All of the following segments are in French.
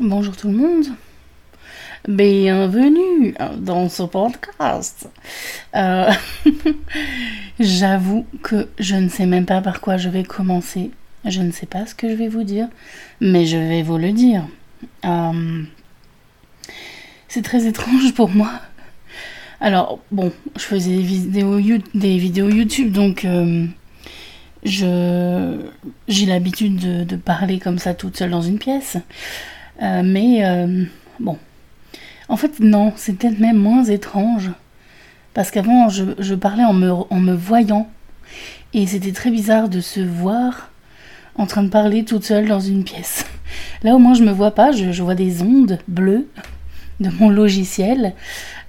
Bonjour tout le monde. Bienvenue dans ce podcast. Euh, J'avoue que je ne sais même pas par quoi je vais commencer. Je ne sais pas ce que je vais vous dire, mais je vais vous le dire. Euh, C'est très étrange pour moi. Alors, bon, je faisais des vidéos, YouTube, donc euh, j'ai l'habitude de, de parler comme ça toute seule dans une pièce. Euh, mais euh, bon, en fait non, c'est peut-être même moins étrange. Parce qu'avant, je, parlais en me, voyant. Et c'était très bizarre de se voir en train de parler toute seule dans une pièce. Là au moins je me vois pas, je, vois des ondes bleues de mon logiciel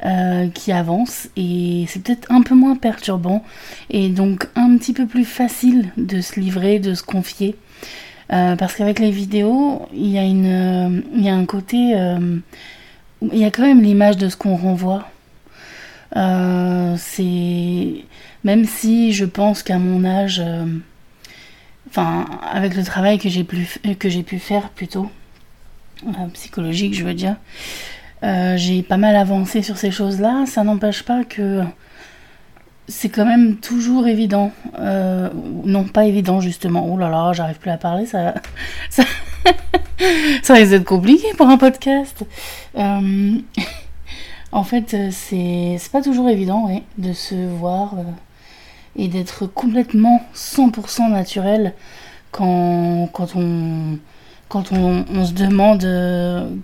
euh, qui avancent et c'est peut-être un peu moins perturbant et donc un petit peu plus facile de se livrer, de se confier. Euh, parce qu'avec les vidéos, il y a, euh, un côté... euh, il y a quand même l'image de ce qu'on renvoie. C'est... Même si je pense qu'à mon âge... Enfin, avec le travail que j'ai pu, faire plutôt, psychologique je veux dire, j'ai pas mal avancé sur ces choses-là. Ça n'empêche pas que c'est quand même toujours évident. Euh, non, pas évident justement. Oh là là, j'arrive plus à parler, ça, ça, ça risque d'être compliqué pour un podcast. Euh, en fait, c'est pas toujours évident, de se voir euh, et d'être complètement 100% naturel quand, quand on quand on, se demande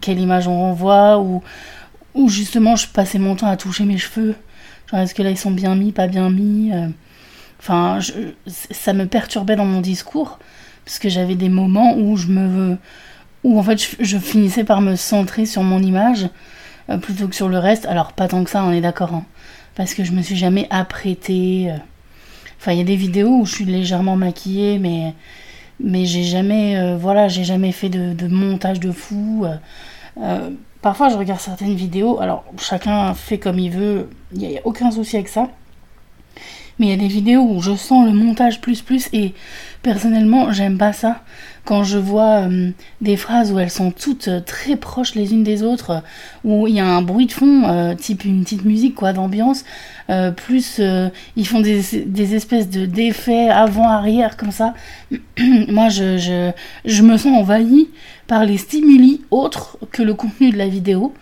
quelle image on renvoie ou, ou justement je passais mon temps à toucher mes cheveux. Est-ce que là ils sont bien mis, pas bien mis euh. Enfin, ça me perturbait dans mon discours parce que j'avais des moments où je me où en fait je, finissais par me centrer sur mon image euh, plutôt que sur le reste. Alors pas tant que ça, on est d'accord, hein, parce que je me suis jamais apprêtée. euh. Enfin, il y a des vidéos où je suis légèrement maquillée, mais mais j'ai jamais voilà j'ai jamais fait de, montage de fou parfois je regarde certaines vidéos. Alors chacun fait comme il veut. Il n'y a, a aucun souci avec ça mais il y a des vidéos où je sens le montage plus plus et personnellement j'aime pas ça. Quand je vois euh, des phrases où elles sont toutes euh, très proches les unes des autres euh, où il y a un bruit de fond type une petite musique quoi d'ambiance plus ils font des, espèces de d'effets avant arrière comme ça. Moi je, je, je me sens envahie par les stimuli autres que le contenu de la vidéo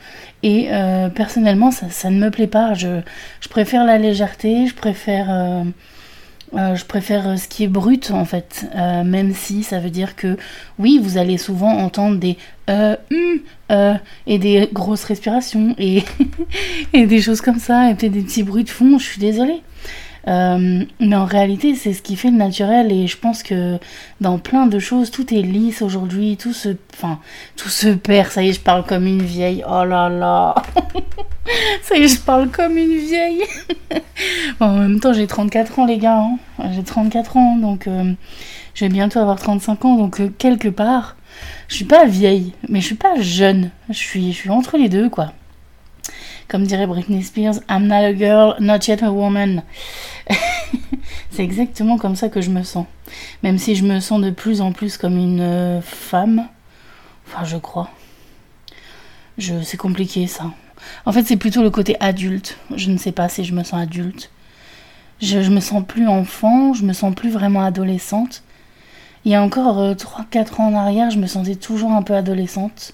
et euh, personnellement ça, ne me plaît pas. Je, préfère la légèreté je préfère euh, euh, je préfère ce qui est brut en fait. Même si ça veut dire que oui vous allez souvent entendre des euh, et des grosses respirations et, et des choses comme ça et peut-être des petits bruits de fond je suis désolée euh, mais en réalité, c'est ce qui fait le naturel et je pense que dans plein de choses, tout est lisse aujourd'hui, tout se, enfin, tout se perd. Ça y est, je parle comme une vieille. Oh là là, ça y est, je parle comme une vieille. En même temps, j'ai 34 ans, les gars. hein. J'ai 34 ans, donc euh, je vais bientôt avoir 35 ans, donc euh, quelque part, je suis pas vieille, mais je suis pas jeune. Je suis, je suis entre les deux, quoi. Comme dirait Britney Spears, I'm not a girl, not yet a woman. c'est exactement comme ça que je me sens. Même si je me sens de plus en plus comme une euh, femme. Enfin, je crois. Je, c'est compliqué ça. En fait, c'est plutôt le côté adulte. Je ne sais pas si je me sens adulte. Je, je me sens plus enfant, je me sens plus vraiment adolescente. Il y a encore euh, 3-4 ans en arrière, je me sentais toujours un peu adolescente.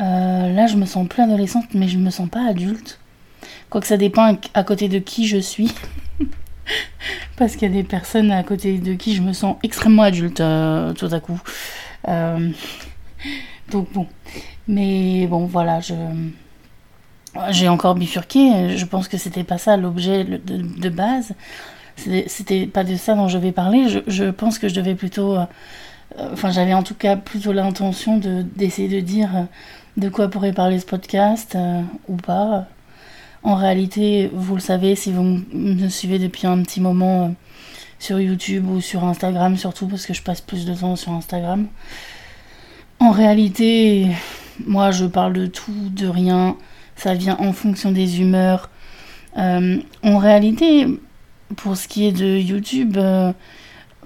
Euh, là, je me sens plus adolescente, mais je me sens pas adulte. Quoique ça dépend à- côté de qui je suis. Parce qu'il y a des personnes à côté de qui je me sens extrêmement adulte euh, tout à coup. Euh, donc bon. Mais bon, voilà. J'ai encore bifurqué. Je pense que c'était pas ça l'objet de, de base. C'était- pas de ça dont je vais parler. Je, je pense que je devais plutôt. Enfin, j'avais en tout cas plutôt l'intention de d'essayer de dire de quoi pourrait parler ce podcast euh, ou pas. En réalité, vous le savez si vous me suivez depuis un petit moment euh, sur YouTube ou sur Instagram, surtout parce que je passe plus de temps sur Instagram. En réalité, moi je parle de tout, de rien. Ça vient en fonction des humeurs. Euh, en réalité, pour ce qui est de YouTube,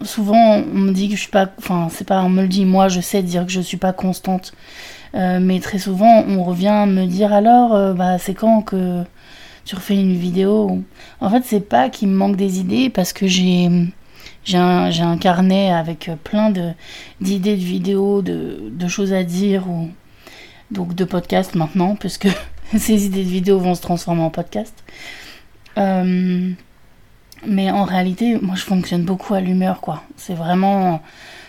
souvent on me dit que je suis pas, enfin c'est pas, on me le dit, moi je sais dire que je suis pas constante, euh, mais très souvent on revient me dire alors, euh, bah c'est quand que tu refais une vidéo. En fait c'est pas qu'il me manque des idées parce que j'ai j'ai un, un, carnet avec plein d'idées de, vidéos, de, choses à dire, ou donc de podcasts maintenant, puisque ces idées de vidéos vont se transformer en podcast. Euh, mais en réalité, moi je fonctionne beaucoup à l'humeur, quoi. C'est vraiment,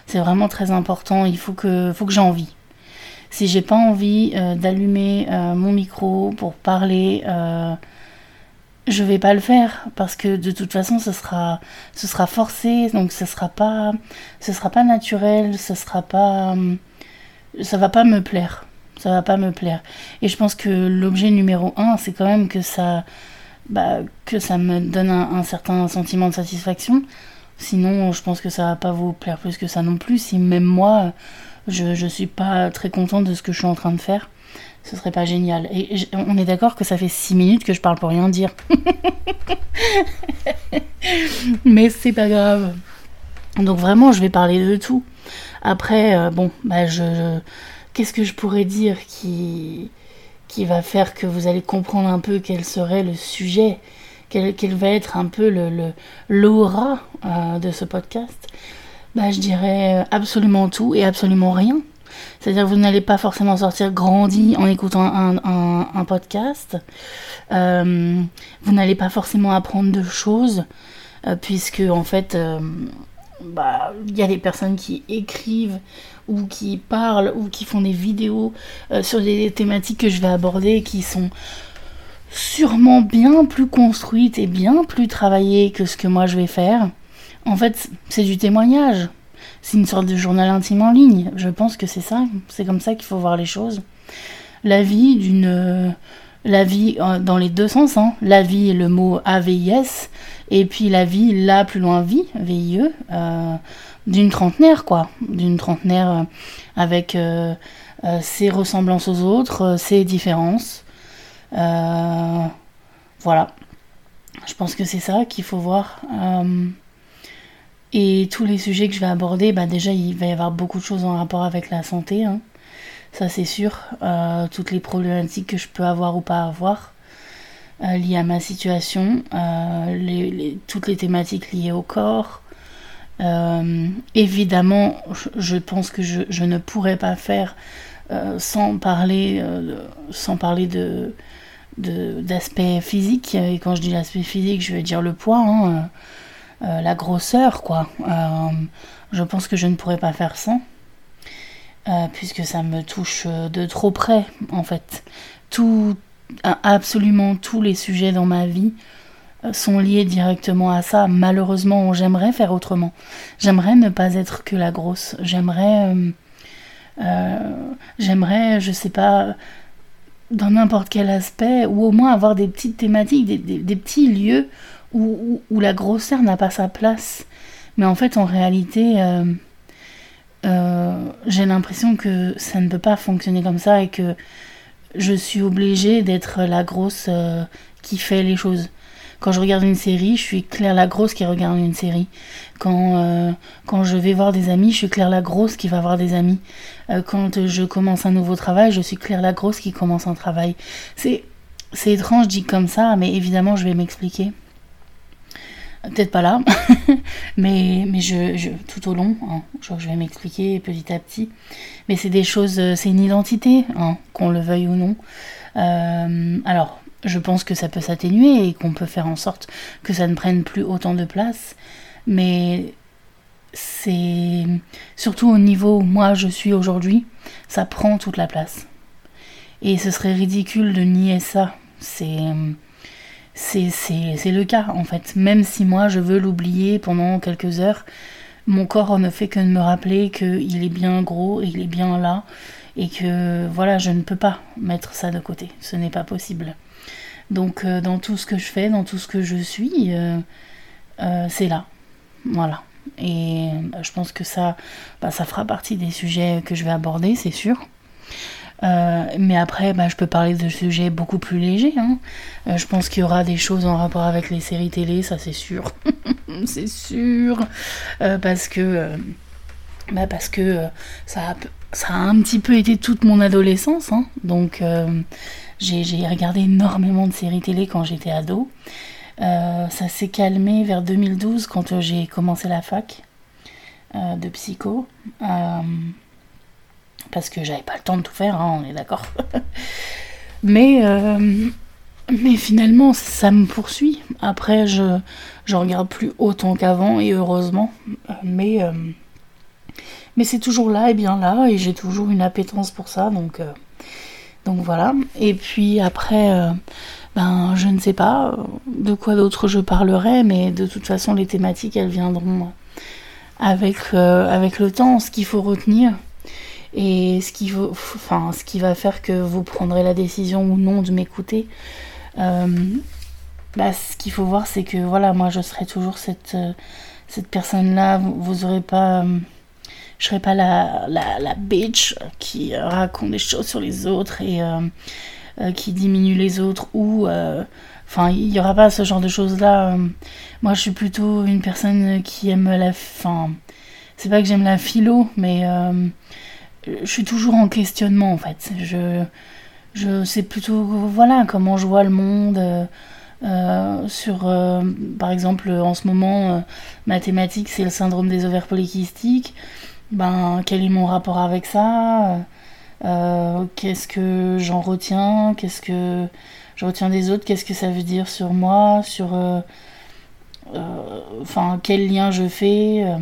c'est vraiment très important. Il faut que, faut que j'ai envie. Si j'ai pas envie euh, d'allumer euh, mon micro pour parler, euh, je vais pas le faire parce que de toute façon, ce sera, ce sera forcé, donc ce sera pas, ce sera pas naturel, ce sera pas, ça va pas me plaire, ça va pas me plaire. Et je pense que l'objet numéro un, c'est quand même que ça bah, que ça me donne un, certain sentiment de satisfaction. Sinon, je pense que ça va pas vous plaire plus que ça non plus. Si même moi, je, je suis pas très contente de ce que je suis en train de faire, ce serait pas génial. Et on est d'accord que ça fait 6 minutes que je parle pour rien dire. Mais c'est pas grave. Donc vraiment, je vais parler de tout. Après, euh, bon, bah je qu'est-ce que je pourrais dire qui qui va faire que vous allez comprendre un peu quel serait le sujet, quel, va être un peu le l'aura euh, de ce podcast, bah, je dirais absolument tout et absolument rien. C'est-à-dire vous n'allez pas forcément sortir grandi en écoutant un, podcast. Euh, vous n'allez pas forcément apprendre de choses, euh, puisque en fait, bah, il y a des personnes qui écrivent ou qui parlent ou qui font des vidéos euh, sur des thématiques que je vais aborder qui sont sûrement bien plus construites et bien plus travaillées que ce que moi je vais faire. En fait, c'est du témoignage. C'est une sorte de journal intime en ligne. Je pense que c'est ça. C'est comme ça qu'il faut voir les choses. La vie d'une. La vie euh, dans les deux sens. Hein. La vie, le mot A-V-I-S. Et puis la vie, là, plus loin, vie, VIE. Euh, d'une trentenaire, quoi. D'une trentenaire euh, avec euh, euh, ses ressemblances aux autres, ses différences. voilà. Je pense que c'est ça qu'il faut voir. Et tous les sujets que je vais aborder, bah déjà, il va y avoir beaucoup de choses en rapport avec la santé. Hein. Ça, c'est sûr. toutes les problématiques que je peux avoir ou pas avoir. liées à ma situation, toutes les thématiques liées au corps, euh, évidemment, je, pense que je, ne pourrais pas faire euh, sans parler, euh, sans parler de d'aspect physique. Et quand je dis l'aspect physique, je veux dire le poids, hein, la grosseur, quoi. je pense que je ne pourrais pas faire sans, puisque ça me touche de trop près, en fait. Tout, absolument tous les sujets dans ma vie sont liés directement à ça. Malheureusement, j'aimerais faire autrement. J'aimerais ne pas être que la grosse. J'aimerais, euh, euh, j'aimerais, je sais pas, dans n'importe quel aspect, ou au moins avoir des petites thématiques, des, petits lieux où, la grosseur n'a pas sa place. Mais en fait, en réalité, euh, j'ai l'impression que ça ne peut pas fonctionner comme ça et que je suis obligée d'être la grosse qui fait les choses. Quand je regarde une série, je suis Claire la grosse qui regarde une série. Quand, euh, quand je vais voir des amis, je suis Claire la grosse qui va voir des amis. Euh, quand je commence un nouveau travail, je suis Claire la grosse qui commence un travail. C'est, c'est étrange dit comme ça, mais évidemment je vais m'expliquer. Peut-être pas là, mais, mais je, tout au long, hein, je, vais m'expliquer petit à petit. Mais c'est des choses, euh, c'est une identité, hein, qu'on le veuille ou non. alors, je pense que ça peut s'atténuer et qu'on peut faire en sorte que ça ne prenne plus autant de place. Mais c'est surtout au niveau où moi je suis aujourd'hui, ça prend toute la place. Et ce serait ridicule de nier ça. C'est c'est le cas en fait. Même si moi je veux l'oublier pendant quelques heures, mon corps ne fait que de me rappeler qu'il est bien gros, il est bien là, et que voilà, je ne peux pas mettre ça de côté. Ce n'est pas possible. Donc euh, dans tout ce que je fais, dans tout ce que je suis, euh, euh, c'est là. Voilà. Et je pense que ça, bah, ça fera partie des sujets que je vais aborder, c'est sûr. Mais après, bah, je peux parler de sujets beaucoup plus légers. Hein. je pense qu'il y aura des choses en rapport avec les séries télé, ça c'est sûr. c'est sûr. parce que, bah parce que ça, a, ça a un petit peu été toute mon adolescence. Hein. donc, j'ai regardé énormément de séries télé quand j'étais ado. ça s'est calmé vers 2012 quand j'ai commencé la fac de psycho parce que j'avais pas le temps de tout faire, hein, on est d'accord. mais, euh, mais finalement, ça me poursuit. Après, je, je regarde plus autant qu'avant, et heureusement. Mais, euh, mais c'est toujours là et bien là, et j'ai toujours une appétence pour ça, donc, euh, donc voilà. Et puis après, ben, je ne sais pas de quoi d'autre je parlerai, mais de toute façon, les thématiques, elles viendront avec, avec le temps. Ce qu'il faut retenir, et ce qui, enfin, ce qui va faire que vous prendrez la décision ou non de m'écouter. Euh, bah, ce qu'il faut voir, c'est que voilà, moi je serai toujours cette, euh, cette personne-là. Vous, vous aurez pas. Euh, je serai pas la, la, la, bitch qui raconte des choses sur les autres et qui diminue les autres ou. Enfin, il n'y aura pas ce genre de choses-là. Moi, je suis plutôt une personne qui aime la. Enfin, c'est pas que j'aime la philo, mais je suis toujours en questionnement en fait. Je, je sais plutôt voilà comment je vois le monde. Euh, euh, sur, euh, par exemple, en ce moment, mathématiques, c'est le syndrome des ovaires polykystiques. Ben, quel est mon rapport avec ça? Qu'est-ce que j'en retiens? Qu'est-ce que je retiens des autres? Qu'est-ce que ça veut dire sur moi? Sur euh, enfin quel lien je fais euh,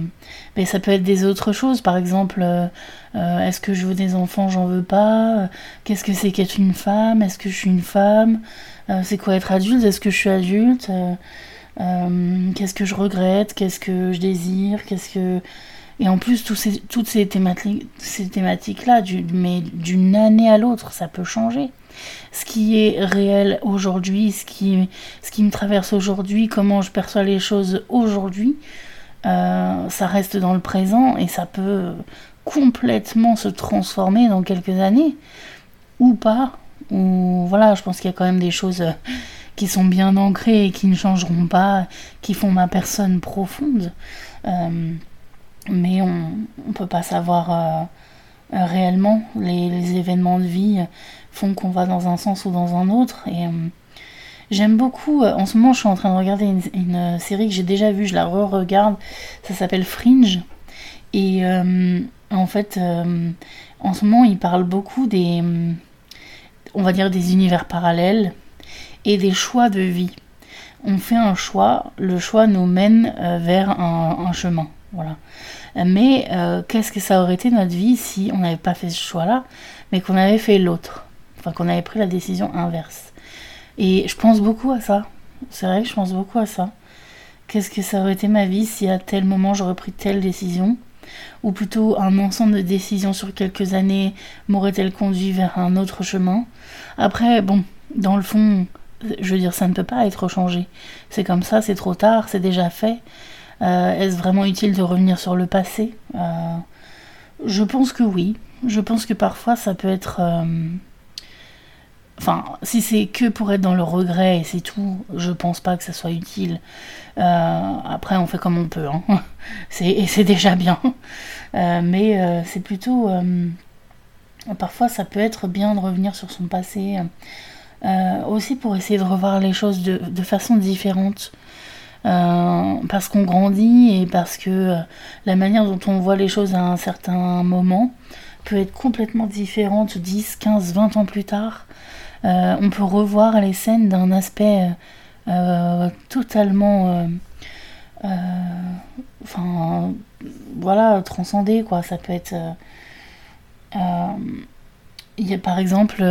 mais ça peut être des autres choses. Par exemple euh, est-ce que je veux des enfants j'en veux pas? Qu'est-ce que c'est qu'être une femme? Est-ce que je suis une femme? C'est quoi être adulte? Est-ce que je suis adulte? Qu'est-ce que je regrette? Qu'est-ce que je désire? Qu'est-ce que? Et en plus toutes ces thématiques ces thématiques là mais d'une année à l'autre ça peut changer ce qui est réel aujourd'hui, ce qui, ce qui me traverse aujourd'hui, comment je perçois les choses aujourd'hui, euh, ça reste dans le présent et ça peut complètement se transformer dans quelques années ou pas. Ou voilà, je pense qu'il y a quand même des choses qui sont bien ancrées et qui ne changeront pas, qui font ma personne profonde. Euh, mais on ne peut pas savoir euh, réellement les, événements de vie font qu'on va dans un sens ou dans un autre. Euh, j'aime beaucoup. Euh, en ce moment, je suis en train de regarder une, euh, série que j'ai déjà vue, je la re-regarde. Ça s'appelle Fringe. Et en fait, en ce moment, il parle beaucoup des. on va dire des univers parallèles et des choix de vie. On fait un choix, le choix nous mène vers un, un chemin. Voilà. Mais qu'est-ce que ça aurait été notre vie si on n'avait pas fait ce choix-là, mais qu'on avait fait l'autre? Enfin, qu'on avait pris la décision inverse. Et je pense beaucoup à ça. C'est vrai que je pense beaucoup à ça. Qu'est-ce que ça aurait été ma vie si à tel moment j'aurais pris telle décision? Ou plutôt un ensemble de décisions sur quelques années m'aurait-elle conduit vers un autre chemin? Après, bon, dans le fond, je veux dire, ça ne peut pas être changé. C'est comme ça, c'est trop tard, c'est déjà fait. Euh, est-ce vraiment utile de revenir sur le passé? Euh, Je pense que oui. Je pense que parfois ça peut être... Euh, Enfin, si c'est que pour être dans le regret et c'est tout, je pense pas que ça soit utile. Euh, après, on fait comme on peut, hein. et c'est déjà bien. Euh, mais euh, c'est plutôt. parfois, ça peut être bien de revenir sur son passé, aussi pour essayer de revoir les choses de, de façon différente. parce qu'on grandit et parce que la manière dont on voit les choses à un certain moment peut être complètement différente 10, 15, 20 ans plus tard. Euh, on peut revoir les scènes d'un aspect euh, totalement euh, enfin voilà transcendé quoi ça peut être y a par exemple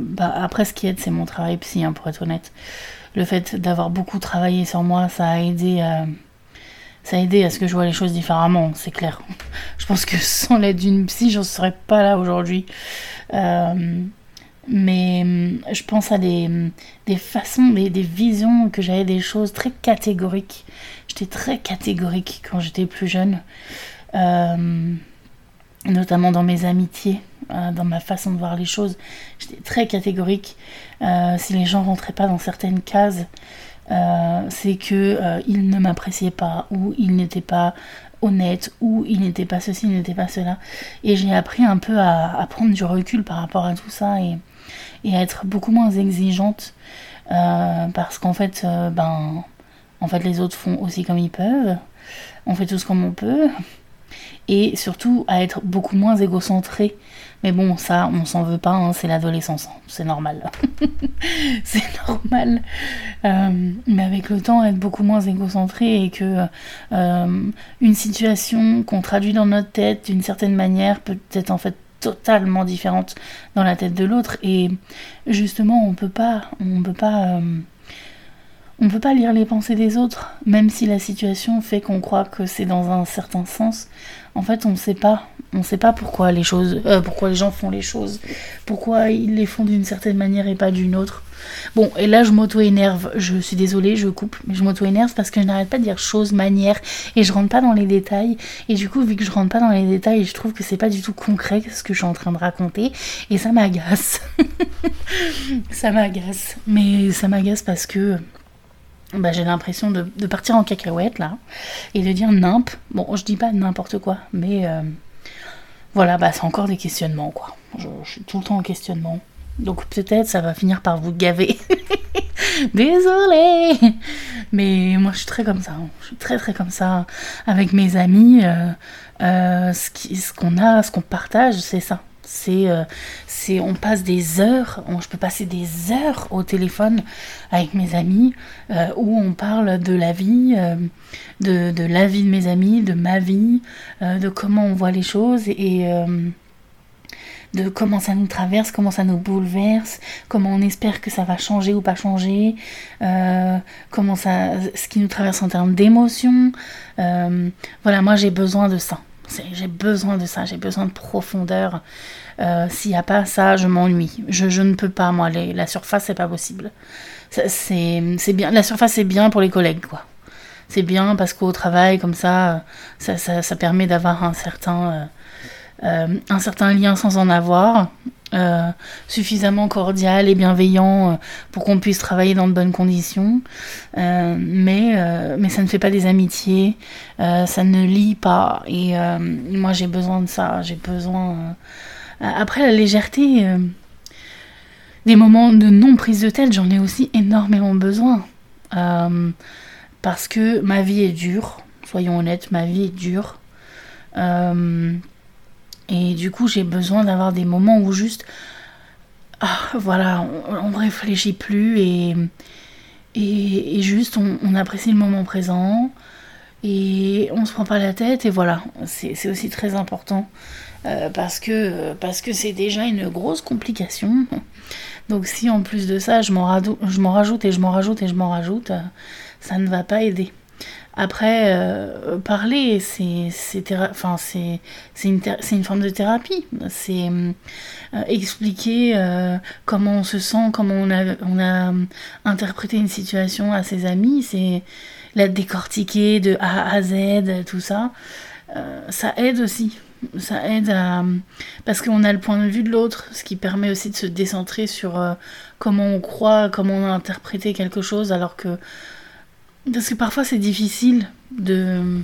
bah, après ce qui aide c'est mon travail psy hein, pour être honnête le fait d'avoir beaucoup travaillé sur moi ça a aidé ça a aidé à ce que je vois les choses différemment, c'est clair. Je pense que sans l'aide d'une psy, je ne serais pas là aujourd'hui. Mais hum, je pense à des, hum, des façons, des, des visions que j'avais des choses très catégoriques. J'étais très catégorique quand j'étais plus jeune, euh, notamment dans mes amitiés, euh, dans ma façon de voir les choses. J'étais très catégorique. Euh, si les gens rentraient pas dans certaines cases, c'est que il ne m'appréciait pas ou il n'était pas honnête ou il n'était pas ceci, il n'était pas cela. Et j'ai appris un peu à, prendre du recul par rapport à tout ça et à être beaucoup moins exigeante parce qu'en fait, ben, en fait, les autres font aussi comme ils peuvent. On fait tous comme on peut et surtout à être beaucoup moins égocentré. Mais bon, ça, on s'en veut pas, hein, c'est l'adolescence, hein, c'est normal. c'est normal. Euh, mais avec le temps, être beaucoup moins égocentré et que euh, une situation qu'on traduit dans notre tête d'une certaine manière peut être en fait totalement différente dans la tête de l'autre. Et justement, on peut pas, on peut pas. Euh, on ne peut pas lire les pensées des autres, même si la situation fait qu'on croit que c'est dans un certain sens. En fait, on ne sait pas. On ne sait pas pourquoi les choses, euh, pourquoi les gens font les choses, pourquoi ils les font d'une certaine manière et pas d'une autre. Bon, et là je m'auto-énerve. Je suis désolée, je coupe, mais je m'auto-énerve parce que je n'arrête pas de dire choses, manières, et je rentre pas dans les détails. Et du coup, vu que je rentre pas dans les détails, je trouve que c'est pas du tout concret ce que je suis en train de raconter, et ça m'agace. ça m'agace. Mais ça m'agace parce que bah, j'ai l'impression de, partir en cacahuète là et de dire nimp. Bon, je dis pas n'importe quoi, mais euh, voilà, bah, c'est encore des questionnements quoi. Je, suis tout le temps en questionnement. Donc peut-être ça va finir par vous gaver. Désolée Mais moi je suis très comme ça. Hein. Je suis très très comme ça. Avec mes amis, euh, euh, ce qu'on a, ce qu'on partage, c'est ça. Euh, c'est, on passe des heures, je peux passer des heures au téléphone avec mes amis euh, où on parle de la vie, euh, de, de, la vie de mes amis, de ma vie, de comment on voit les choses et de comment ça nous traverse, comment ça nous bouleverse, comment on espère que ça va changer ou pas changer, comment ça, ce qui nous traverse en termes d'émotions. voilà, moi j'ai besoin de ça. J'ai besoin de ça, j'ai besoin de profondeur. Euh, s'il n'y a pas ça, je m'ennuie. Je, je, ne peux pas, moi. la surface, c'est pas possible. C'est bien. La surface, c'est bien pour les collègues, quoi. C'est bien parce qu'au travail, comme ça, ça, ça, permet d'avoir un euh, euh, un certain lien sans en avoir. Suffisamment cordial et bienveillant pour qu'on puisse travailler dans de bonnes conditions. mais, mais ça ne fait pas des amitiés, ça ne lie pas. Et moi j'ai besoin de ça, j'ai besoin euh, après, la légèreté, euh, des moments de non-prise de tête, j'en ai aussi énormément besoin. Euh, parce que ma vie est dure, soyons honnêtes, ma vie est dure. Et du coup, j'ai besoin d'avoir des moments où juste, ah, voilà, on, ne réfléchit plus et, et, juste on, apprécie le moment présent et on se prend pas la tête et voilà, c'est aussi très important. Euh, parce que parce que c'est déjà une grosse complication. Donc si en plus de ça je m'en rajoute et je m'en rajoute et je m'en rajoute, euh, ça ne va pas aider. Après, euh, parler, c'est enfin, une, une, forme de thérapie. C'est expliquer comment on se sent, comment on a, on a interprété une situation à ses amis, c'est la décortiquer de A à Z, tout ça. ça aide aussi ça aide à parce qu'on a le point de vue de l'autre, ce qui permet aussi de se décentrer sur euh, comment on croit, comment on a interprété quelque chose, alors que parce que parfois c'est difficile de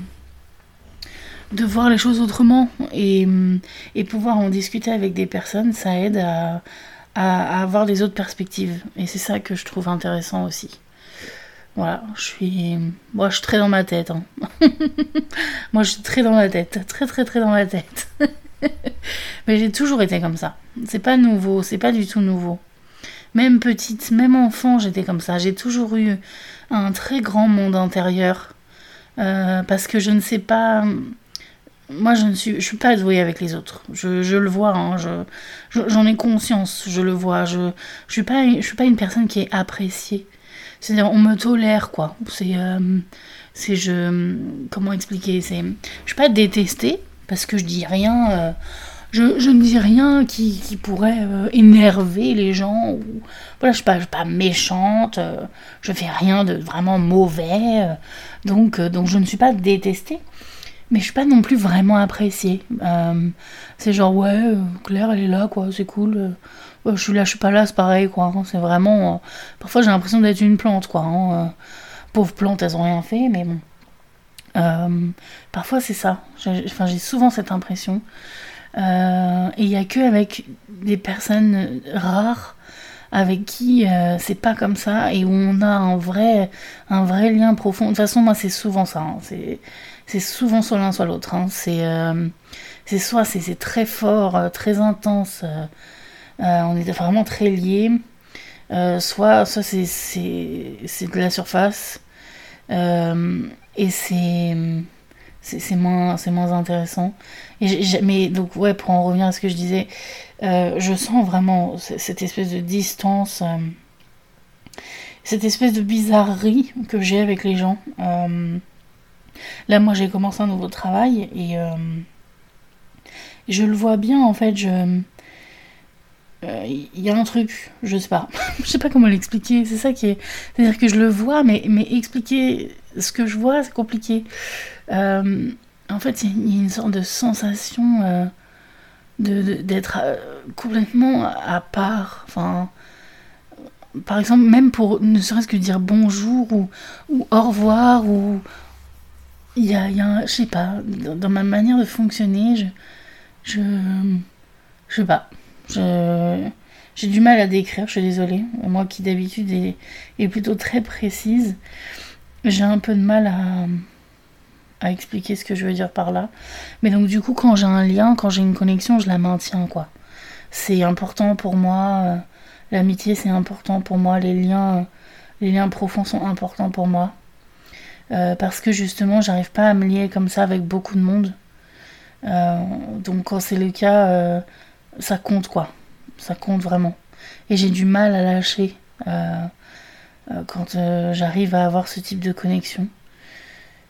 de voir les choses autrement et, et pouvoir en discuter avec des personnes, ça aide à, à avoir des autres perspectives et c'est ça que je trouve intéressant aussi. Voilà, je suis. Moi, je suis très dans ma tête. Hein. Moi, je suis très dans ma tête. Très, très, très dans ma tête. Mais j'ai toujours été comme ça. C'est pas nouveau, c'est pas du tout nouveau. Même petite, même enfant, j'étais comme ça. J'ai toujours eu un très grand monde intérieur. Euh, parce que je ne sais pas. Moi, je ne suis, je suis pas douée avec les autres. Je, le vois, hein, je, j'en ai conscience, je le vois. Je, je suis pas, suis pas une personne qui est appréciée. C'est-à-dire, on me tolère, quoi. C'est. Euh, c'est je. Comment expliquer? C'est. Je suis pas détestée, parce que je dis rien. Euh, je, ne dis rien qui, pourrait euh, énerver les gens. Voilà, je ne suis, pas méchante. je fais rien de vraiment mauvais. donc, donc, je ne suis pas détestée. mais je suis pas non plus vraiment appréciée. Euh, c'est genre, ouais, euh, Claire, elle est là, quoi, c'est cool. je suis là, je suis pas là, c'est pareil, quoi. Hein. c'est vraiment. parfois, j'ai l'impression d'être une plante, quoi. Hein. pauvres plantes, elles ont rien fait, mais bon. parfois, c'est ça. Enfin, j'ai souvent cette impression. Et il y a que avec des personnes rares avec qui euh, c'est pas comme ça et où on a un vrai, un vrai lien profond. De toute façon, moi, c'est souvent ça. Hein. C'est, souvent soit l'un, soit l'autre. Hein. C'est, euh, soit c'est, très fort, euh, très intense. on est vraiment très liés. soit, soit c'est, de la surface. et c'est c'est moins, moins intéressant. Mais donc, ouais, pour en revenir à ce que je disais, euh, je sens vraiment cette espèce de distance, euh, cette espèce de bizarrerie que j'ai avec les gens. Euh, là, moi, j'ai commencé un nouveau travail et je le vois bien, en fait, je il y a un truc, je sais pas, je sais pas comment l'expliquer, c'est ça qui est, c'est-à-dire que je le vois, mais, mais expliquer ce que je vois, c'est compliqué. Euh, en fait, il y, a une sorte de sensation euh, d'être euh, complètement à part. Enfin, par exemple, même pour ne serait-ce que dire bonjour ou, ou au revoir, ou il y a, y a je sais pas, dans, ma manière de fonctionner, je, je, je sais pas, je, j'ai du mal à décrire, je suis désolée. Moi qui d'habitude est, est, plutôt très précise, j'ai un peu de mal à, expliquer ce que je veux dire par là. Mais donc du coup, quand j'ai un lien, quand j'ai une connexion, je la maintiens, quoi. C'est important pour moi. Euh, l'amitié, c'est important pour moi. Les liens, les liens profonds sont importants pour moi. Euh, parce que justement, j'arrive pas à me lier comme ça avec beaucoup de monde. Euh, donc quand c'est le cas, ça compte, quoi. Ça compte vraiment. Et j'ai du mal à lâcher quand j'arrive à avoir ce type de connexion.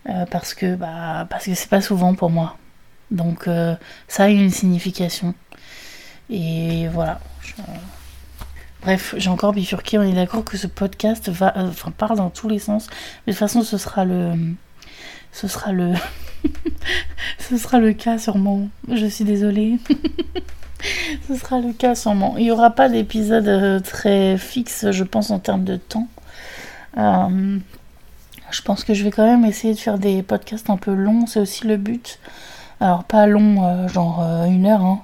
Euh, parce que bah, parce que c'est pas souvent pour moi. Donc euh, ça a une signification. Et voilà. Bref, j'ai encore bifurqué. On est d'accord que ce podcast va, euh, enfin, part dans tous les sens. Mais de toute façon, ce sera le, ce sera le, ce sera le cas sûrement. Je suis désolée. ce sera le cas sûrement. Il n'y aura pas d'épisode très fixe, je pense, en termes de temps. Je pense que je vais quand même essayer de faire des podcasts un peu longs, c'est aussi le but. Alors pas long, euh, genre euh, une heure, hein,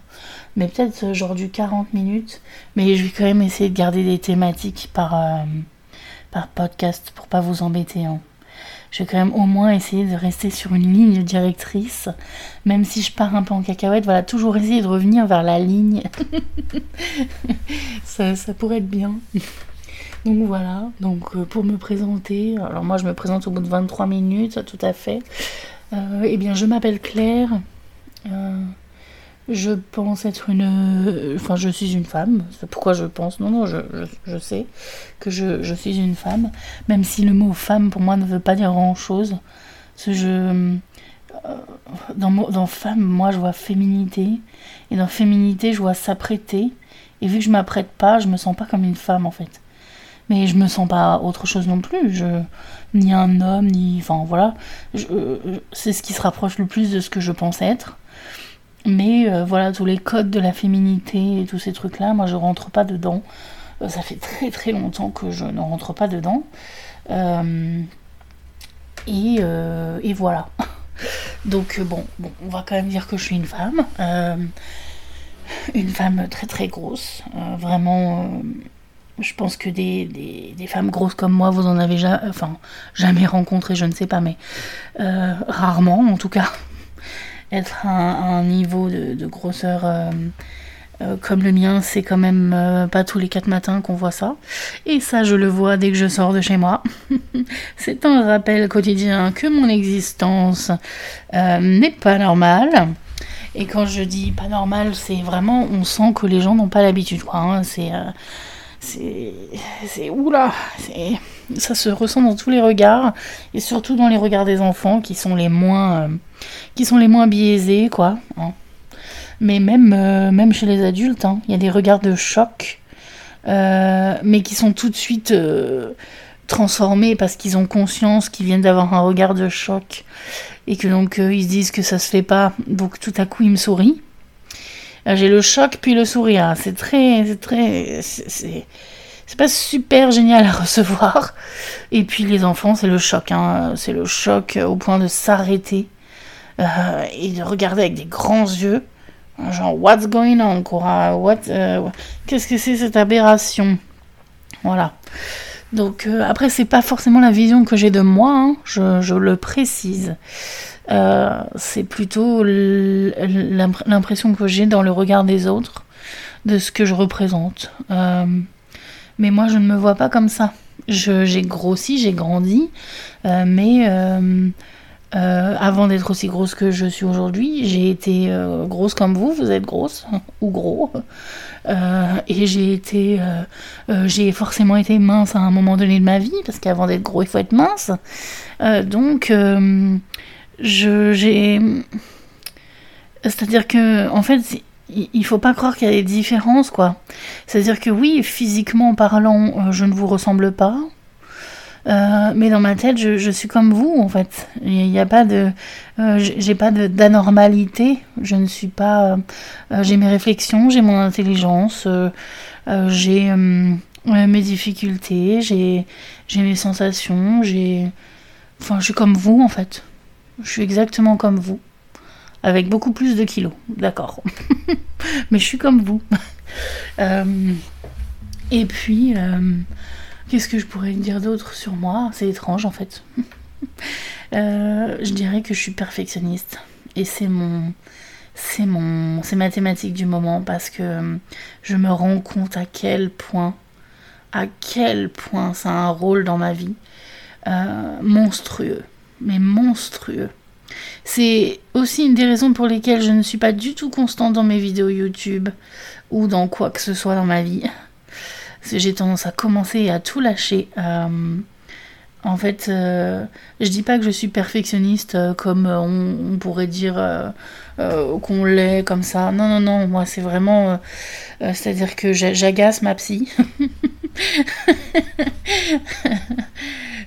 mais peut-être euh, genre du 40 minutes. Mais je vais quand même essayer de garder des thématiques par, par podcast pour pas vous embêter. Hein. Je vais quand même au moins essayer de rester sur une ligne directrice, même si je pars un peu en cacahuète. Voilà, toujours essayer de revenir vers la ligne. ça, ça pourrait être bien. Donc voilà, donc euh, pour me présenter, alors moi je me présente au bout de 23 minutes, tout à fait. Euh, eh bien je m'appelle Claire, euh, je pense être une... Enfin je suis une femme, c'est pourquoi je pense, non non je, je, sais que je, je, suis une femme, même si le mot femme pour moi ne veut pas dire grand chose. Ce je... Dans, dans femme, moi je vois féminité, et dans féminité je vois s'apprêter, et vu que je m'apprête pas, je me sens pas comme une femme en fait mais je me sens pas autre chose non plus. Je, ni un homme, ni. Enfin voilà. C'est ce qui se rapproche le plus de ce que je pense être. Mais euh, voilà, tous les codes de la féminité et tous ces trucs-là, moi je rentre pas dedans. Euh, ça fait très très longtemps que je ne rentre pas dedans. Euh, et, et, voilà. Donc bon, on va quand même dire que je suis une femme. une femme très très grosse. vraiment je pense que des, des, femmes grosses comme moi, vous en avez enfin, jamais rencontré, je ne sais pas, mais euh, rarement en tout cas. Être à, un niveau de, grosseur euh, euh, comme le mien, c'est quand même pas tous les quatre matins qu'on voit ça. Et ça, je le vois dès que je sors de chez moi. c'est un rappel quotidien que mon existence n'est pas normale. Et quand je dis pas normal, c'est vraiment, on sent que les gens n'ont pas l'habitude. Hein. C'est c'est c'est oula ça se ressent dans tous les regards et surtout dans les regards des enfants qui sont les moins euh, qui sont les moins biaisés quoi hein. mais même euh, même chez les adultes hein, il y a des regards de choc euh, mais qui sont tout de suite transformés parce qu'ils ont conscience qu'ils viennent d'avoir un regard de choc et que donc ils se disent que ça se fait pas. Donc tout à coup, ils me sourient. J'ai le choc puis le sourire. C'est très, c'est très, c'est c'est pas super génial à recevoir. Et puis les enfants, c'est le choc. Hein. C'est le choc au point de s'arrêter euh, et de regarder avec des grands yeux. Genre, what's going on, quoi? What, euh, Qu'est-ce que c'est cette aberration? Voilà. Donc euh, après, c'est pas forcément la vision que j'ai de moi, hein. je, le précise. c'est plutôt l'impression que j'ai dans le regard des autres de ce que je représente. Mais moi, je ne me vois pas comme ça. J'ai grossi, j'ai grandi, euh, mais euh, euh, avant d'être aussi grosse que je suis aujourd'hui, j'ai été grosse comme vous, vous êtes grosse ou gros, et j'ai été, j'ai forcément été mince à un moment donné de ma vie, parce qu'avant d'être gros, il faut être mince. donc, je, j'ai, c'est-à-dire que, en fait, il faut pas croire qu'il y a des différences, quoi. C'est-à-dire que oui, physiquement parlant, euh, je ne vous ressemble pas. Euh, mais dans ma tête, je, suis comme vous, en fait. Il n'y a pas de. Euh, j'ai pas d'anormalité. Je ne suis pas. j'ai mes réflexions, j'ai mon intelligence, j'ai mes difficultés, j'ai mes sensations, j'ai. Enfin, je suis comme vous, en fait. Je suis exactement comme vous avec beaucoup plus de kilos, d'accord. Mais je suis comme vous. Euh, et puis, euh, qu'est-ce que je pourrais dire d'autre sur moi? C'est étrange en fait. Euh, je dirais que je suis perfectionniste. Et c'est mon. C'est mon. C'est ma thématique du moment parce que je me rends compte à quel point. À quel point ça a un rôle dans ma vie. monstrueux. Mais monstrueux. C'est aussi une des raisons pour lesquelles je ne suis pas du tout constante dans mes vidéos YouTube ou dans quoi que ce soit dans ma vie. J'ai tendance à commencer à tout lâcher. Euh, en fait, euh, je dis pas que je suis perfectionniste euh, comme on, pourrait dire qu'on l'est comme ça. Non, non, non, moi c'est vraiment. C'est-à-dire que j'agace ma psy.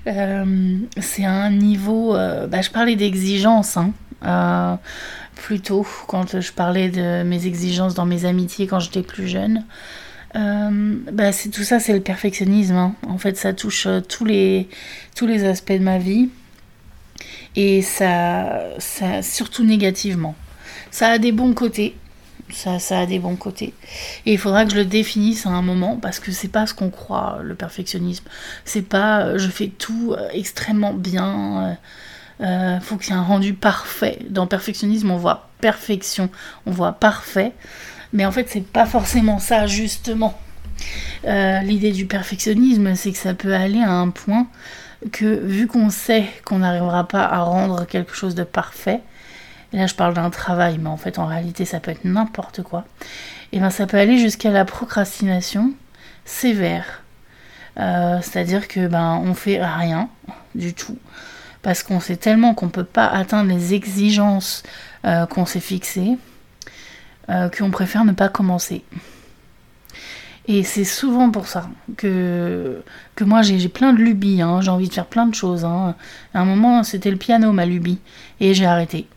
Euh, c'est un niveau. Euh, bah, je parlais d'exigence, hein, euh, plutôt, quand je parlais de mes exigences dans mes amitiés quand j'étais plus jeune. Bah, c'est tout ça, c'est le perfectionnisme. Hein. En fait, ça touche tous les, tous les aspects de ma vie. Et ça, surtout négativement. Ça a des bons côtés, ça, ça a des bons côtés. Et il faudra que je le définisse à un moment parce que c'est pas ce qu'on croit, le perfectionnisme. C'est pas euh, je fais tout euh, extrêmement bien. Euh, faut qu'il y ait un rendu parfait. Dans perfectionnisme, on voit perfection, on voit parfait. Mais en fait, c'est pas forcément ça, justement. L'idée du perfectionnisme, c'est que ça peut aller à un point que, vu qu'on sait qu'on n'arrivera pas à rendre quelque chose de parfait, là je parle d'un travail, mais en fait en réalité ça peut être n'importe quoi, et bien ça peut aller jusqu'à la procrastination sévère. Euh, c'est-à-dire que ben on fait rien du tout parce qu'on sait tellement qu'on ne peut pas atteindre les exigences euh, qu'on s'est fixées euh, qu'on préfère ne pas commencer. Et c'est souvent pour ça que, que moi j'ai plein de lubies, hein. j'ai envie de faire plein de choses. Hein. À un moment c'était le piano ma lubie et j'ai arrêté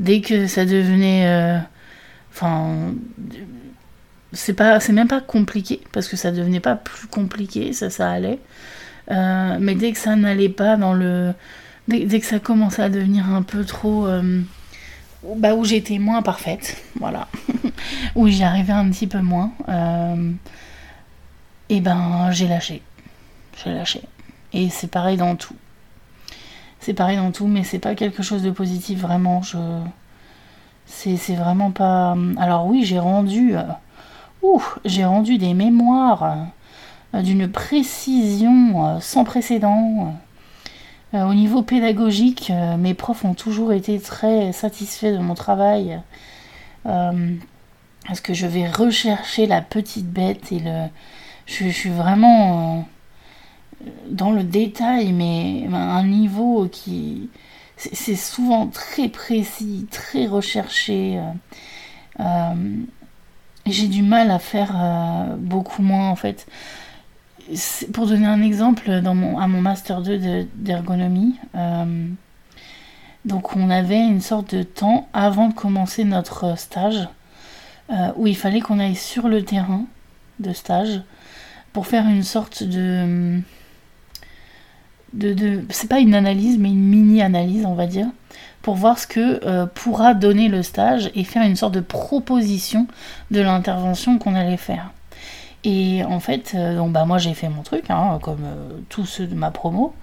dès que ça devenait. Euh, enfin. c'est c'est même pas compliqué parce que ça devenait pas plus compliqué ça allait euh, mais dès que ça n'allait pas dans le dès, que ça commençait à devenir un peu trop euh, bah où j'étais moins parfaite voilà où j'y arrivais un petit peu moins et ben j'ai lâché j'ai lâché et c'est pareil dans tout c'est pareil dans tout, mais c'est pas quelque chose de positif vraiment. Je, c'est vraiment pas. Alors oui, j'ai rendu, euh... j'ai rendu des mémoires euh, d'une précision euh, sans précédent. Euh, au niveau pédagogique, mes profs ont toujours été très satisfaits de mon travail. parce que je vais rechercher la petite bête et le. je suis vraiment dans le détail, mais un niveau qui. C'est souvent très précis, très recherché. Euh, euh, j'ai du mal à faire euh, beaucoup moins en fait. Pour donner un exemple, à mon master 2 d'ergonomie, euh, donc on avait une sorte de temps avant de commencer notre stage euh, où il fallait qu'on aille sur le terrain de stage pour faire une sorte de... de, de c'est pas une analyse mais une mini-analyse on va dire pour voir ce que euh, pourra donner le stage et faire une sorte de proposition de l'intervention qu'on allait faire. Et en fait, euh, donc bah moi j'ai fait mon truc, hein, comme euh, tous ceux de ma promo.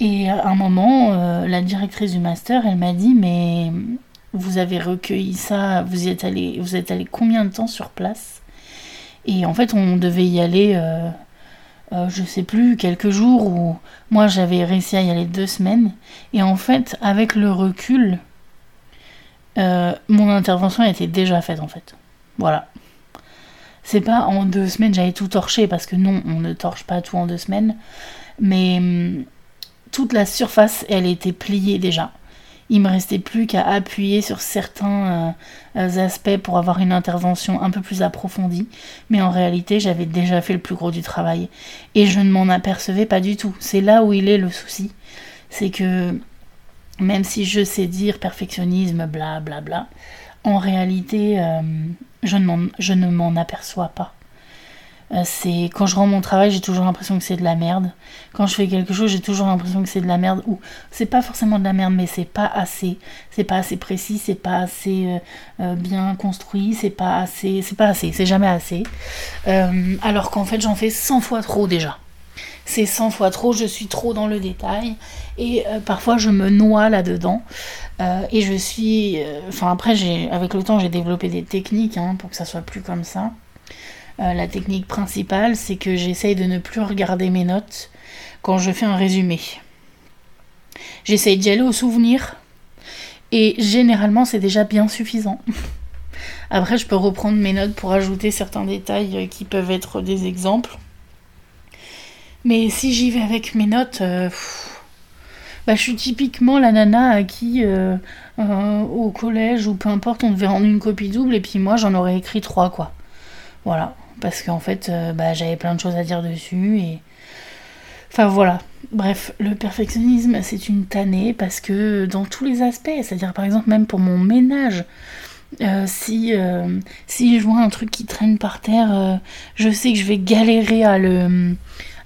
Et à un moment, euh, la directrice du master, elle m'a dit mais vous avez recueilli ça, vous êtes allé, vous êtes allé combien de temps sur place? Et en fait, on devait y aller, je sais plus, quelques jours ou moi j'avais réussi à y aller deux semaines. Et en fait, avec le recul, mon intervention était déjà faite en fait. Voilà. C'est pas en deux semaines j'avais tout torché parce que non, on ne torche pas tout en deux semaines. Mais hum, toute la surface, elle était pliée déjà. Il me restait plus qu'à appuyer sur certains euh, aspects pour avoir une intervention un peu plus approfondie. Mais en réalité, j'avais déjà fait le plus gros du travail. Et je ne m'en apercevais pas du tout. C'est là où il est le souci. C'est que même si je sais dire perfectionnisme, bla bla bla, en réalité, euh, je ne m'en aperçois pas. Euh, c'est quand je rends mon travail, j'ai toujours l'impression que c'est de la merde. Quand je fais quelque chose, j'ai toujours l'impression que c'est de la merde. Ou c'est pas forcément de la merde, mais c'est pas assez. C'est pas assez précis, c'est pas assez euh, bien construit, c'est pas assez. C'est pas assez, c'est jamais assez. alors qu'en fait, j'en fais 100 fois trop déjà c'est 100 fois trop, je suis trop dans le détail et parfois je me noie là-dedans. Euh, et je suis. Euh, enfin, après, avec le temps, j'ai développé des techniques hein, pour que ça soit plus comme ça. Euh, la technique principale, c'est que j'essaye de ne plus regarder mes notes quand je fais un résumé. J'essaye d'y aller au souvenir. Et généralement, c'est déjà bien suffisant. Après, je peux reprendre mes notes pour ajouter certains détails qui peuvent être des exemples. Mais si j'y vais avec mes notes, bah, je suis typiquement la nana à qui, euh, euh, au collège ou peu importe, on devait rendre une copie double et puis moi j'en aurais écrit trois, quoi. Voilà. Parce qu'en fait, euh, bah, j'avais plein de choses à dire dessus et. Enfin voilà. Bref, le perfectionnisme, c'est une tannée parce que dans tous les aspects, c'est-à-dire par exemple même pour mon ménage, si, si je vois un truc qui traîne par terre, je sais que je vais galérer à le,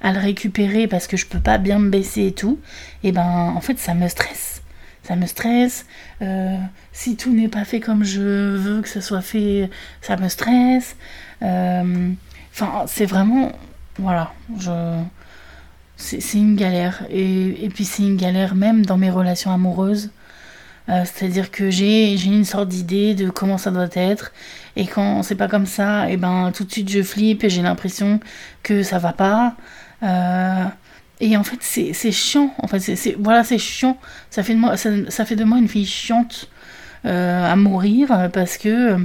à le récupérer parce que je peux pas bien me baisser et tout, et ben en fait ça me stresse. Ça me stresse. Euh, si tout n'est pas fait comme je veux que ce soit fait, ça me stresse. Euh, enfin, c'est vraiment. Voilà. Je. C'est une galère. Et, et puis c'est une galère même dans mes relations amoureuses. Euh, c'est-à-dire que j'ai une sorte d'idée de comment ça doit être. Et quand c'est pas comme ça, et ben tout de suite je flippe et j'ai l'impression que ça va pas. Euh, et en fait, c'est chiant. En fait, c'est voilà, c'est chiant. Ça fait, de moi, ça, fait de moi une fille chiante euh, à mourir parce que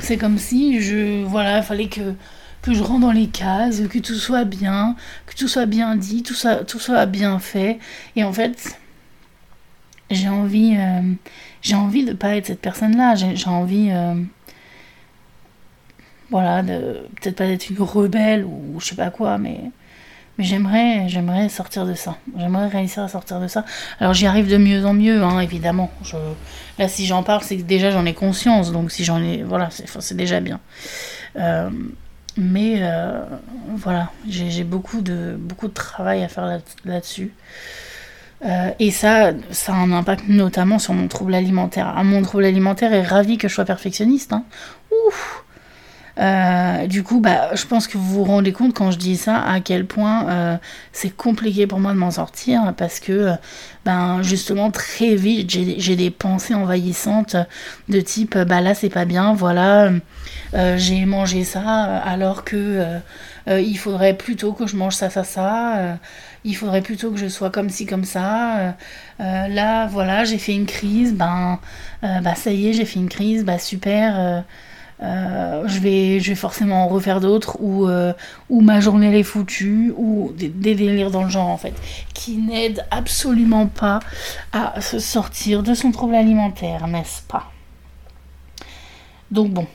c'est comme si je voilà, fallait que que je rentre dans les cases, que tout soit bien, que tout soit bien dit, tout soit tout soit bien fait. Et en fait, j'ai envie j'ai envie de pas être cette personne-là. J'ai envie voilà, de peut-être pas être une rebelle ou je sais pas quoi, mais mais j'aimerais, j'aimerais sortir de ça. J'aimerais réussir à sortir de ça. Alors j'y arrive de mieux en mieux, hein, évidemment. Là, si j'en parle, c'est que déjà j'en ai conscience. Donc si j'en ai, voilà, c'est, déjà bien. Euh, mais euh, voilà, j'ai, beaucoup de beaucoup de travail à faire là, dessus euh, et ça, ça a un impact notamment sur mon trouble alimentaire. Ah, mon trouble alimentaire est ravi que je sois perfectionniste. Hein. Ouf euh, du coup, bah, je pense que vous vous rendez compte quand je dis ça à quel point euh, c'est compliqué pour moi de m'en sortir parce que, ben, justement, très vite, j'ai des pensées envahissantes de type, bah là, c'est pas bien, voilà, j'ai mangé ça alors que il faudrait plutôt que je mange ça, ça, ça. Il faudrait plutôt que je sois comme ci, comme ça. là, voilà, j'ai fait une crise. Ben, bah ça y est, j'ai fait une crise. Bah super. Euh, je, vais, je forcément en refaire d'autres, ou, euh, ou ma journée est foutue, ou des, délires dans le genre en fait, qui n'aident absolument pas à se sortir de son trouble alimentaire, n'est-ce pas? Donc bon,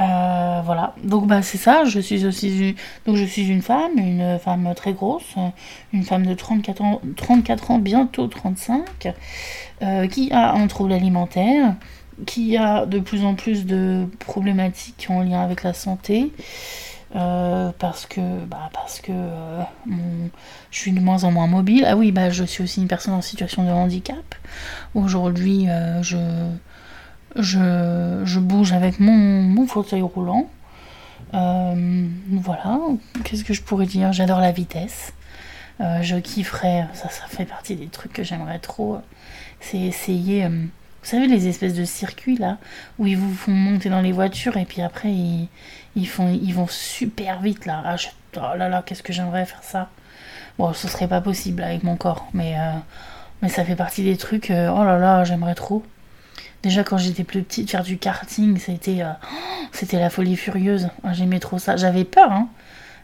euh, voilà. Donc bah c'est ça. Je suis aussi donc je suis une femme, une femme très grosse, une femme de 34 ans, 34 ans bientôt 35, qui a un trouble alimentaire, qui a de plus en plus de problématiques en lien avec la santé. Euh, parce que, bah, parce que euh, je suis de moins en moins mobile. Ah oui, bah, je suis aussi une personne en situation de handicap. Aujourd'hui, euh, je, je, je, bouge avec mon, fauteuil roulant. voilà, qu'est-ce que je pourrais dire? J'adore la vitesse. je kifferais, ça, ça fait partie des trucs que j'aimerais trop. C'est essayer vous savez, les espèces de circuits là, où ils vous font monter dans les voitures et puis après ils, font, ils vont super vite là. Ah, oh là là, qu'est-ce que j'aimerais faire ça? Bon, ce serait pas possible avec mon corps, mais, euh, mais ça fait partie des trucs. Euh, oh là là, j'aimerais trop. Déjà quand j'étais plus petite, faire du karting, c'était euh, c'était la folie furieuse. J'aimais trop ça. J'avais peur, hein.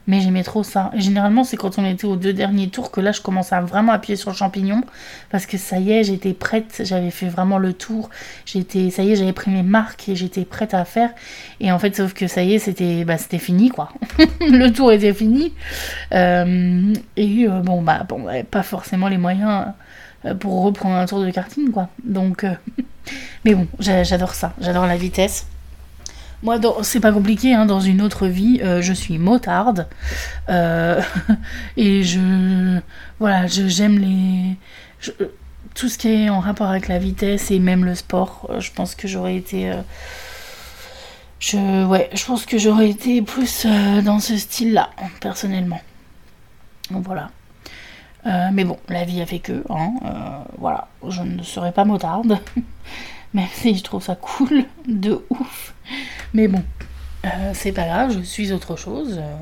Mais j'aimais trop ça. Et généralement, c'est quand on était aux deux derniers tours que là, je commençais à vraiment appuyer sur le champignon. Parce que ça y est, j'étais prête. J'avais fait vraiment le tour. J'étais, ça y est, j'avais pris mes marques et j'étais prête à faire. Et en fait, sauf que ça y est, c'était, bah, fini, quoi. le tour était fini. Euh, et euh, bon, bah, bon, pas forcément les moyens pour reprendre un tour de karting, quoi. Donc, mais bon, j'adore ça. J'adore la vitesse. Moi, c'est pas compliqué, hein, dans une autre vie, euh, je suis motarde. Euh, et je. Voilà, j'aime les. tout ce qui est en rapport avec la vitesse et même le sport, euh, je pense que j'aurais été. je, ouais, je pense que j'aurais été plus dans ce style-là, personnellement. Donc voilà. Mais bon, la vie a fait que, hein, voilà, je ne serai pas motarde. même si je trouve ça cool de ouf. Mais bon, euh, c'est pas grave, je suis autre chose. Euh,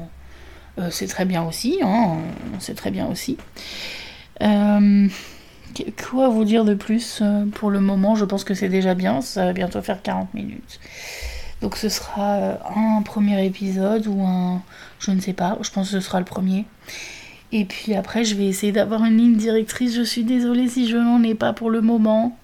euh, c'est très bien aussi, hein, c'est très bien aussi. quoi vous dire de plus pour le moment? Je pense que c'est déjà bien, ça va bientôt faire 40 minutes. Donc ce sera un premier épisode ou un... Je ne sais pas, je pense que ce sera le premier. Et puis après, je vais essayer d'avoir une ligne directrice. Je suis désolée si je n'en ai pas pour le moment.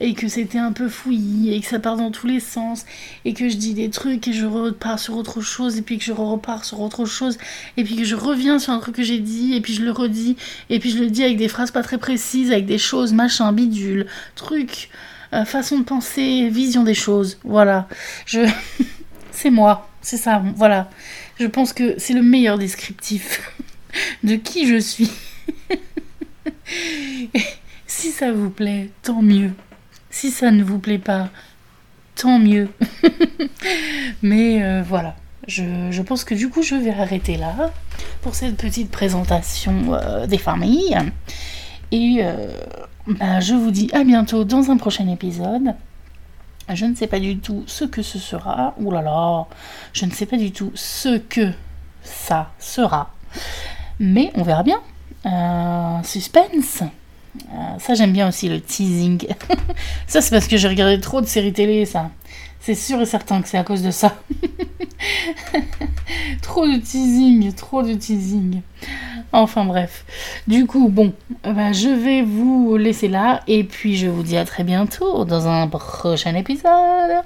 Et que c'était un peu fouillis et que ça part dans tous les sens et que je dis des trucs et je repars sur autre chose et puis que je repars sur autre chose et puis que je reviens sur un truc que j'ai dit et puis je le redis et puis je le dis avec des phrases pas très précises avec des choses machin bidule truc euh, façon de penser vision des choses. Voilà. Je c'est moi. C'est ça. Voilà. Je pense que c'est le meilleur descriptif de qui je suis si ça vous plaît tant mieux si ça ne vous plaît pas, tant mieux. Mais euh, voilà, je, pense que du coup je vais arrêter là pour cette petite présentation euh, des familles. Et euh, bah, je vous dis à bientôt dans un prochain épisode. Je ne sais pas du tout ce que ce sera. Ouh là je ne sais pas du tout ce que ça sera. Mais on verra bien. suspense. Euh, ça, j'aime bien aussi le teasing. ça, c'est parce que j'ai regardé trop de séries télé, ça. C'est sûr et certain que c'est à cause de ça. trop de teasing, trop de teasing. Enfin bref. Du coup, bon, bah, je vais vous laisser là et puis je vous dis à très bientôt dans un prochain épisode.